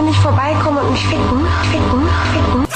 du nicht vorbeikommen und mich ficken? Ficken? Ficken?